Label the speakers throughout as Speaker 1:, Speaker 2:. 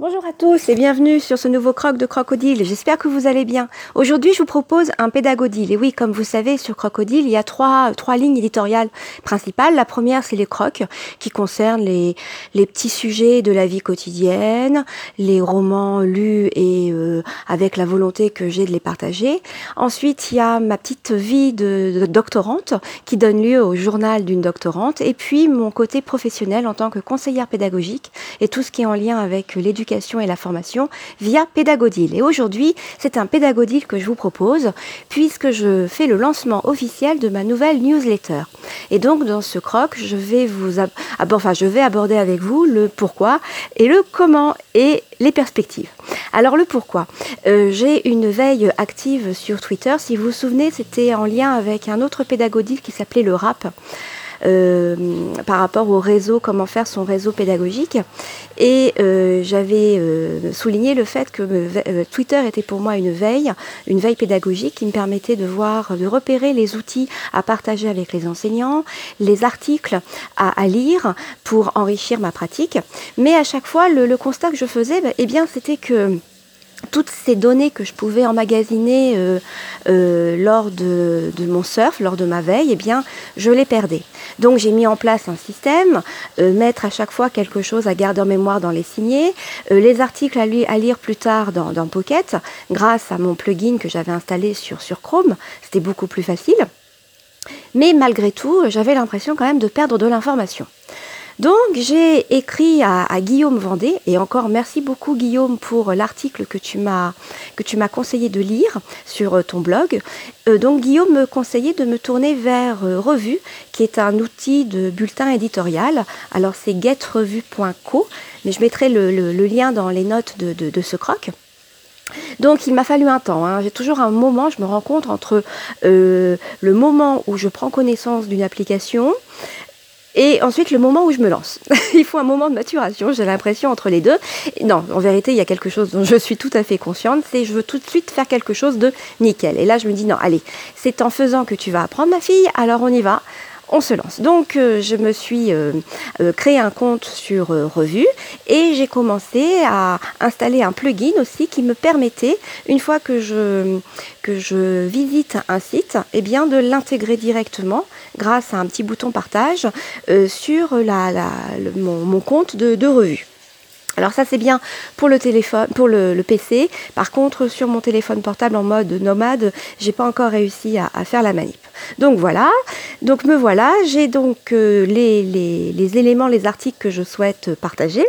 Speaker 1: Bonjour à tous et bienvenue sur ce nouveau croc de crocodile. J'espère que vous allez bien. Aujourd'hui, je vous propose un pédagodile. Et oui, comme vous savez, sur crocodile, il y a trois, trois lignes éditoriales principales. La première, c'est les crocs qui concernent les, les petits sujets de la vie quotidienne, les romans lus et euh, avec la volonté que j'ai de les partager. Ensuite, il y a ma petite vie de, de doctorante qui donne lieu au journal d'une doctorante. Et puis, mon côté professionnel en tant que conseillère pédagogique et tout ce qui est en lien avec l'éducation et la formation via Pédagodile. Et aujourd'hui, c'est un Pédagodile que je vous propose puisque je fais le lancement officiel de ma nouvelle newsletter. Et donc, dans ce croc, je vais vous enfin, je vais aborder avec vous le pourquoi et le comment et les perspectives. Alors le pourquoi. Euh, j'ai une veille active sur Twitter. Si vous vous souvenez, c'était en lien avec un autre pédagodile qui s'appelait le RAP. Euh, par rapport au réseau, comment faire son réseau pédagogique. Et euh, j'avais euh, souligné le fait que Twitter était pour moi une veille, une veille pédagogique qui me permettait de voir, de repérer les outils à partager avec les enseignants, les articles à, lire pour enrichir ma pratique. Mais à chaque fois, le, constat que je faisais, eh bien, c'était que toutes ces données que je pouvais emmagasiner euh, euh, lors de, mon surf, lors de ma veille, eh bien, je les perdais. Donc j'ai mis en place un système, euh, mettre à chaque fois quelque chose à garder en mémoire dans les signés, les articles à, lire plus tard dans, Pocket, grâce à mon plugin que j'avais installé sur, sur Chrome, c'était beaucoup plus facile. Mais malgré tout, j'avais l'impression quand même de perdre de l'information. Donc j'ai écrit à, Guillaume Vendée, et encore merci beaucoup Guillaume pour l'article que tu m'as conseillé de lire sur euh, ton blog. Euh, donc Guillaume me conseillait de me tourner vers euh, Revue, qui est un outil de bulletin éditorial. Alors c'est getrevue.co, mais je mettrai le, lien dans les notes de, ce croc. Donc il m'a fallu un temps. Hein. J'ai toujours un moment, je me rencontre entre le moment où je prends connaissance d'une application, et ensuite, le moment où je me lance. il faut un moment de maturation, j'ai l'impression, entre les deux. Non, en vérité, il y a quelque chose dont je suis tout à fait consciente, c'est je veux tout de suite faire quelque chose de nickel. Et là, je me dis, non, allez, c'est en faisant que tu vas apprendre, ma fille, alors on y va on se lance. Donc euh, je me suis euh, euh, créé un compte sur Revue et j'ai commencé à installer un plugin aussi qui me permettait, une fois que je, visite un site, eh de l'intégrer directement grâce à un petit bouton partage sur mon, compte de Revue. Alors ça c'est bien pour le téléphone, pour le, PC. Par contre sur mon téléphone portable en mode nomade, j'ai pas encore réussi à, faire la manip. Donc voilà. Donc me voilà. J'ai donc euh, les, éléments, les articles que je souhaite partager.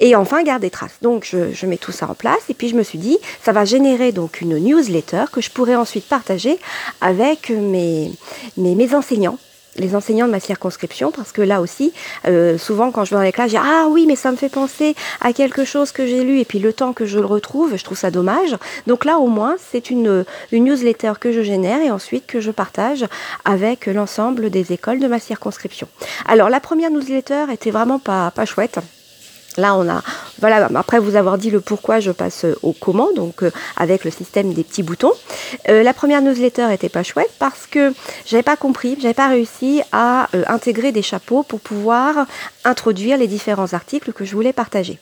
Speaker 1: Et enfin garder traces. Donc je, mets tout ça en place et puis je me suis dit ça va générer donc une newsletter que je pourrais ensuite partager avec mes, mes enseignants les enseignants de ma circonscription parce que là aussi, euh, souvent quand je vais dans les classes, dis ah oui mais ça me fait penser à quelque chose que j'ai lu et puis le temps que je le retrouve, je trouve ça dommage. Donc là au moins c'est une, une newsletter que je génère et ensuite que je partage avec l'ensemble des écoles de ma circonscription. Alors la première newsletter était vraiment pas, pas chouette. Là, on a, voilà, après vous avoir dit le pourquoi, je passe au comment, donc euh, avec le système des petits boutons. Euh, la première newsletter était pas chouette parce que j'avais pas compris, j'avais pas réussi à euh, intégrer des chapeaux pour pouvoir introduire les différents articles que je voulais partager.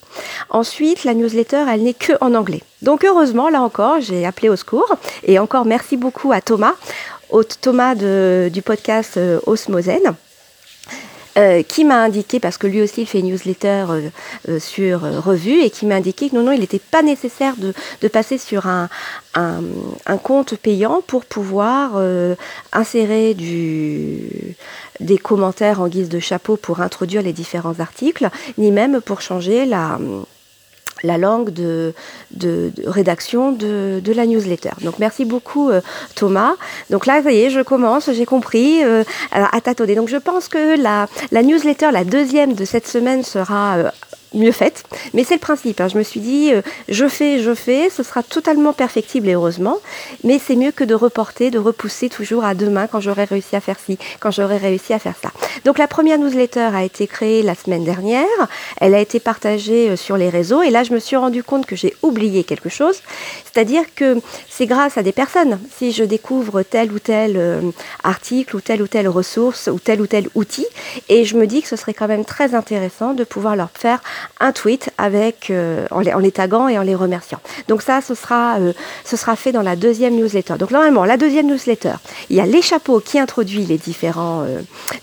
Speaker 1: Ensuite, la newsletter, elle n'est que en anglais. Donc heureusement, là encore, j'ai appelé au secours et encore merci beaucoup à Thomas, au Thomas du podcast Osmosen euh, qui m'a indiqué, parce que lui aussi il fait newsletter euh, euh, sur Revue, et qui m'a indiqué que non, non, il n'était pas nécessaire de, de, passer sur un, un, un, compte payant pour pouvoir insérer du, des commentaires en guise de chapeau pour introduire les différents articles, ni même pour changer la la langue de, de, rédaction de, de, la newsletter. Donc merci beaucoup euh, Thomas. Donc là, vous voyez, je commence, j'ai compris euh, à tâtonner. Donc je pense que la, la, newsletter, la deuxième de cette semaine sera euh, mieux faite. Mais c'est le principe. Hein. Je me suis dit, euh, je fais, je fais, ce sera totalement perfectible et heureusement. Mais c'est mieux que de reporter, de repousser toujours à demain quand j'aurai réussi à faire ci, quand j'aurai réussi à faire ça. Donc la première newsletter a été créée la semaine dernière. Elle a été partagée euh, sur les réseaux. Et là, je me suis rendu compte que j'ai oublié quelque chose. C'est-à-dire que c'est grâce à des personnes. Si je découvre tel ou tel euh, article ou telle ou telle ressource ou tel ou tel outil, et je me dis que ce serait quand même très intéressant de pouvoir leur faire un tweet avec, en, les, en, taguant et en les remerciant. Donc ça, ce sera, ce sera fait dans la deuxième newsletter. Donc normalement, la deuxième newsletter, il y a les chapeaux qui introduit les différents,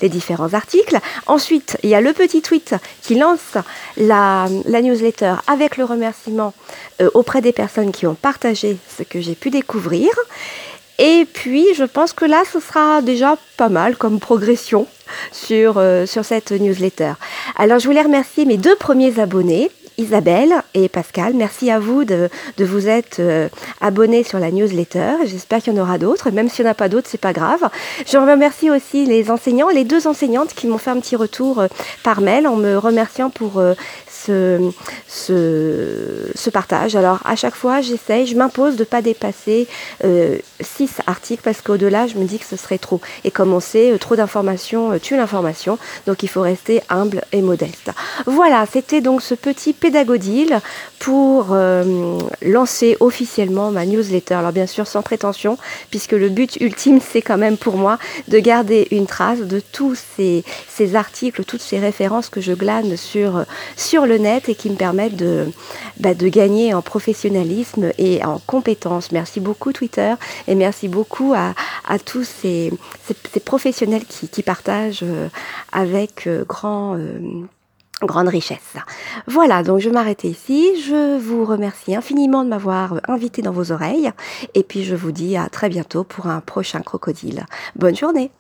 Speaker 1: les différents articles. Ensuite, il y a le petit tweet qui lance la, la newsletter avec le remerciement auprès des personnes qui ont partagé ce que j'ai pu découvrir. Et puis, je pense que là, ce sera déjà pas mal comme progression sur, euh, sur cette newsletter. Alors, je voulais remercier mes deux premiers abonnés. Isabelle et Pascal, merci à vous de, de vous être euh, abonnés sur la newsletter. J'espère qu'il y en aura d'autres. Même s'il n'y en a pas d'autres, c'est pas grave. Je remercie aussi les enseignants, les deux enseignantes qui m'ont fait un petit retour euh, par mail en me remerciant pour ce, ce, partage. Alors à chaque fois, j'essaye, je m'impose de ne pas dépasser euh, six articles parce qu'au-delà, je me dis que ce serait trop. Et comme on sait, euh, trop d'informations euh, tue l'information, donc il faut rester humble et modeste. Voilà, c'était donc ce petit pour lancer officiellement ma newsletter. Alors bien sûr, sans prétention, puisque le but ultime, c'est quand même pour moi de garder une trace de tous ces, ces articles, toutes ces références que je glane sur, sur le net et qui me permettent de, bah, de gagner en professionnalisme et en compétences. Merci beaucoup Twitter et merci beaucoup à, à tous ces, ces, professionnels qui, qui, partagent euh, avec euh, grand... Euh, grande richesse. Voilà, donc je m'arrête ici. Je vous remercie infiniment de m'avoir invité dans vos oreilles. Et puis je vous dis à très bientôt pour un prochain crocodile. Bonne journée